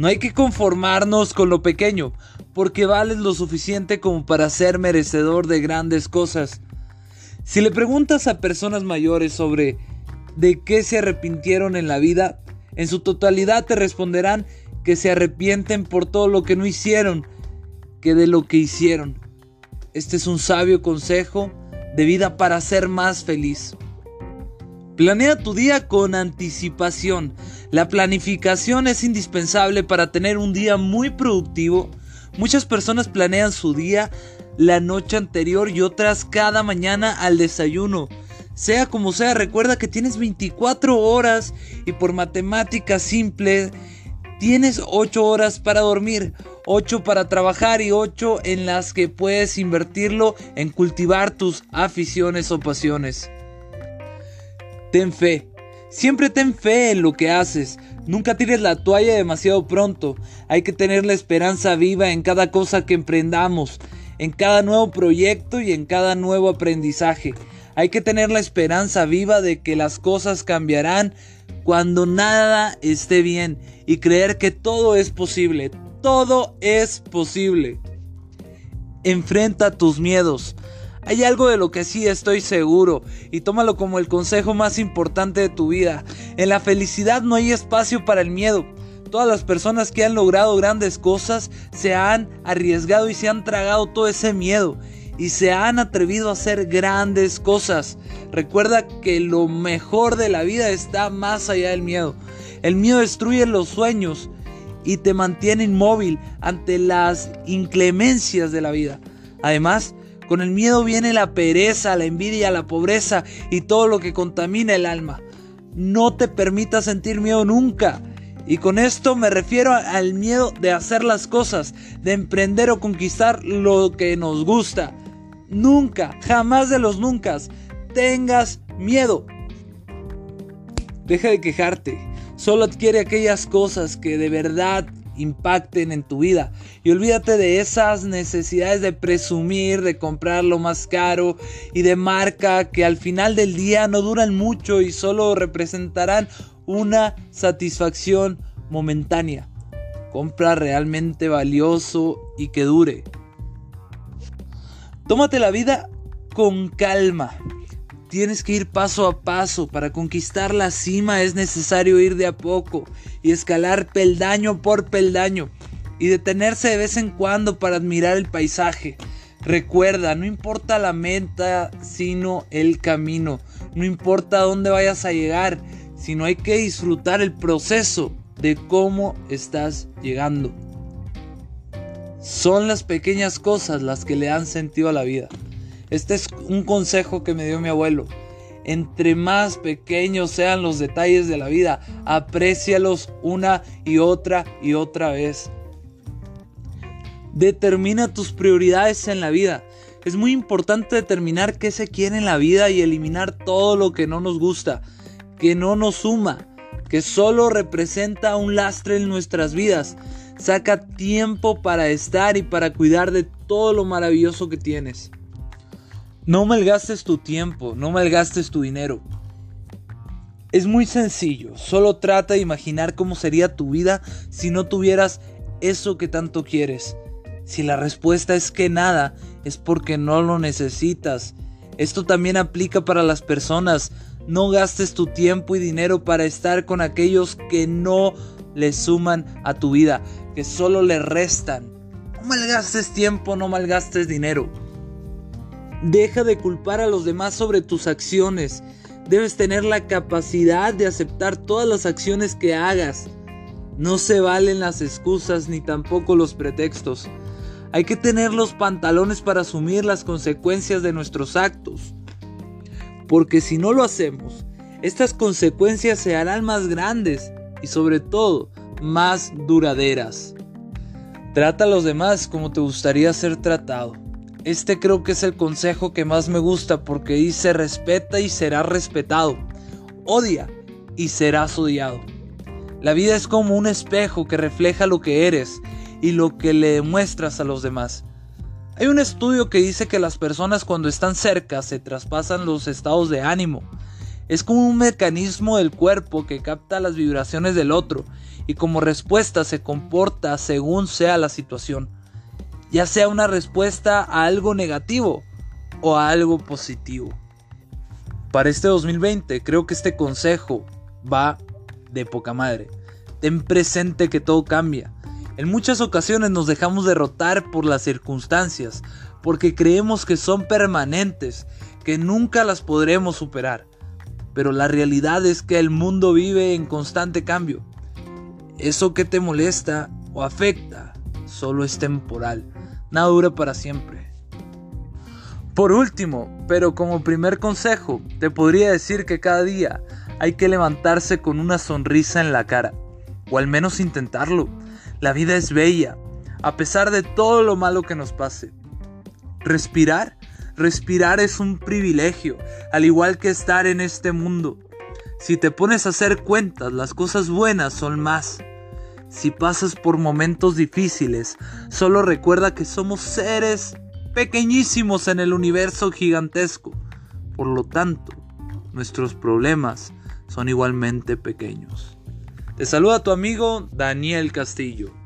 No hay que conformarnos con lo pequeño, porque vales lo suficiente como para ser merecedor de grandes cosas. Si le preguntas a personas mayores sobre de qué se arrepintieron en la vida, en su totalidad te responderán que se arrepienten por todo lo que no hicieron, que de lo que hicieron. Este es un sabio consejo de vida para ser más feliz. Planea tu día con anticipación. La planificación es indispensable para tener un día muy productivo. Muchas personas planean su día la noche anterior y otras cada mañana al desayuno. Sea como sea, recuerda que tienes 24 horas y por matemática simple tienes 8 horas para dormir, 8 para trabajar y 8 en las que puedes invertirlo en cultivar tus aficiones o pasiones. Ten fe, siempre ten fe en lo que haces. Nunca tires la toalla demasiado pronto. Hay que tener la esperanza viva en cada cosa que emprendamos, en cada nuevo proyecto y en cada nuevo aprendizaje. Hay que tener la esperanza viva de que las cosas cambiarán cuando nada esté bien y creer que todo es posible. Todo es posible. Enfrenta tus miedos. Hay algo de lo que sí estoy seguro y tómalo como el consejo más importante de tu vida. En la felicidad no hay espacio para el miedo. Todas las personas que han logrado grandes cosas se han arriesgado y se han tragado todo ese miedo y se han atrevido a hacer grandes cosas. Recuerda que lo mejor de la vida está más allá del miedo. El miedo destruye los sueños y te mantiene inmóvil ante las inclemencias de la vida. Además, con el miedo viene la pereza, la envidia, la pobreza y todo lo que contamina el alma. No te permitas sentir miedo nunca. Y con esto me refiero al miedo de hacer las cosas, de emprender o conquistar lo que nos gusta nunca, jamás de los nunca, tengas miedo. Deja de quejarte. Solo adquiere aquellas cosas que de verdad impacten en tu vida. Y olvídate de esas necesidades de presumir, de comprar lo más caro y de marca que al final del día no duran mucho y solo representarán una satisfacción momentánea. Compra realmente valioso y que dure. Tómate la vida con calma. Tienes que ir paso a paso. Para conquistar la cima es necesario ir de a poco y escalar peldaño por peldaño y detenerse de vez en cuando para admirar el paisaje. Recuerda, no importa la meta, sino el camino. No importa dónde vayas a llegar, sino hay que disfrutar el proceso de cómo estás llegando. Son las pequeñas cosas las que le dan sentido a la vida. Este es un consejo que me dio mi abuelo. Entre más pequeños sean los detalles de la vida, aprécialos una y otra y otra vez. Determina tus prioridades en la vida. Es muy importante determinar qué se quiere en la vida y eliminar todo lo que no nos gusta, que no nos suma, que solo representa un lastre en nuestras vidas. Saca tiempo para estar y para cuidar de todo lo maravilloso que tienes. No malgastes tu tiempo, no malgastes tu dinero. Es muy sencillo, solo trata de imaginar cómo sería tu vida si no tuvieras eso que tanto quieres. Si la respuesta es que nada, es porque no lo necesitas. Esto también aplica para las personas. No gastes tu tiempo y dinero para estar con aquellos que no le suman a tu vida que solo le restan. No malgastes tiempo, no malgastes dinero. Deja de culpar a los demás sobre tus acciones. Debes tener la capacidad de aceptar todas las acciones que hagas. No se valen las excusas ni tampoco los pretextos. Hay que tener los pantalones para asumir las consecuencias de nuestros actos. Porque si no lo hacemos, estas consecuencias se harán más grandes y sobre todo más duraderas. Trata a los demás como te gustaría ser tratado. Este creo que es el consejo que más me gusta porque dice respeta y serás respetado. Odia y serás odiado. La vida es como un espejo que refleja lo que eres y lo que le demuestras a los demás. Hay un estudio que dice que las personas cuando están cerca se traspasan los estados de ánimo. Es como un mecanismo del cuerpo que capta las vibraciones del otro y como respuesta se comporta según sea la situación, ya sea una respuesta a algo negativo o a algo positivo. Para este 2020 creo que este consejo va de poca madre. Ten presente que todo cambia. En muchas ocasiones nos dejamos derrotar por las circunstancias, porque creemos que son permanentes, que nunca las podremos superar. Pero la realidad es que el mundo vive en constante cambio. Eso que te molesta o afecta solo es temporal, nada dura para siempre. Por último, pero como primer consejo, te podría decir que cada día hay que levantarse con una sonrisa en la cara, o al menos intentarlo. La vida es bella, a pesar de todo lo malo que nos pase. Respirar, respirar es un privilegio, al igual que estar en este mundo. Si te pones a hacer cuentas, las cosas buenas son más. Si pasas por momentos difíciles, solo recuerda que somos seres pequeñísimos en el universo gigantesco. Por lo tanto, nuestros problemas son igualmente pequeños. Te saluda tu amigo Daniel Castillo.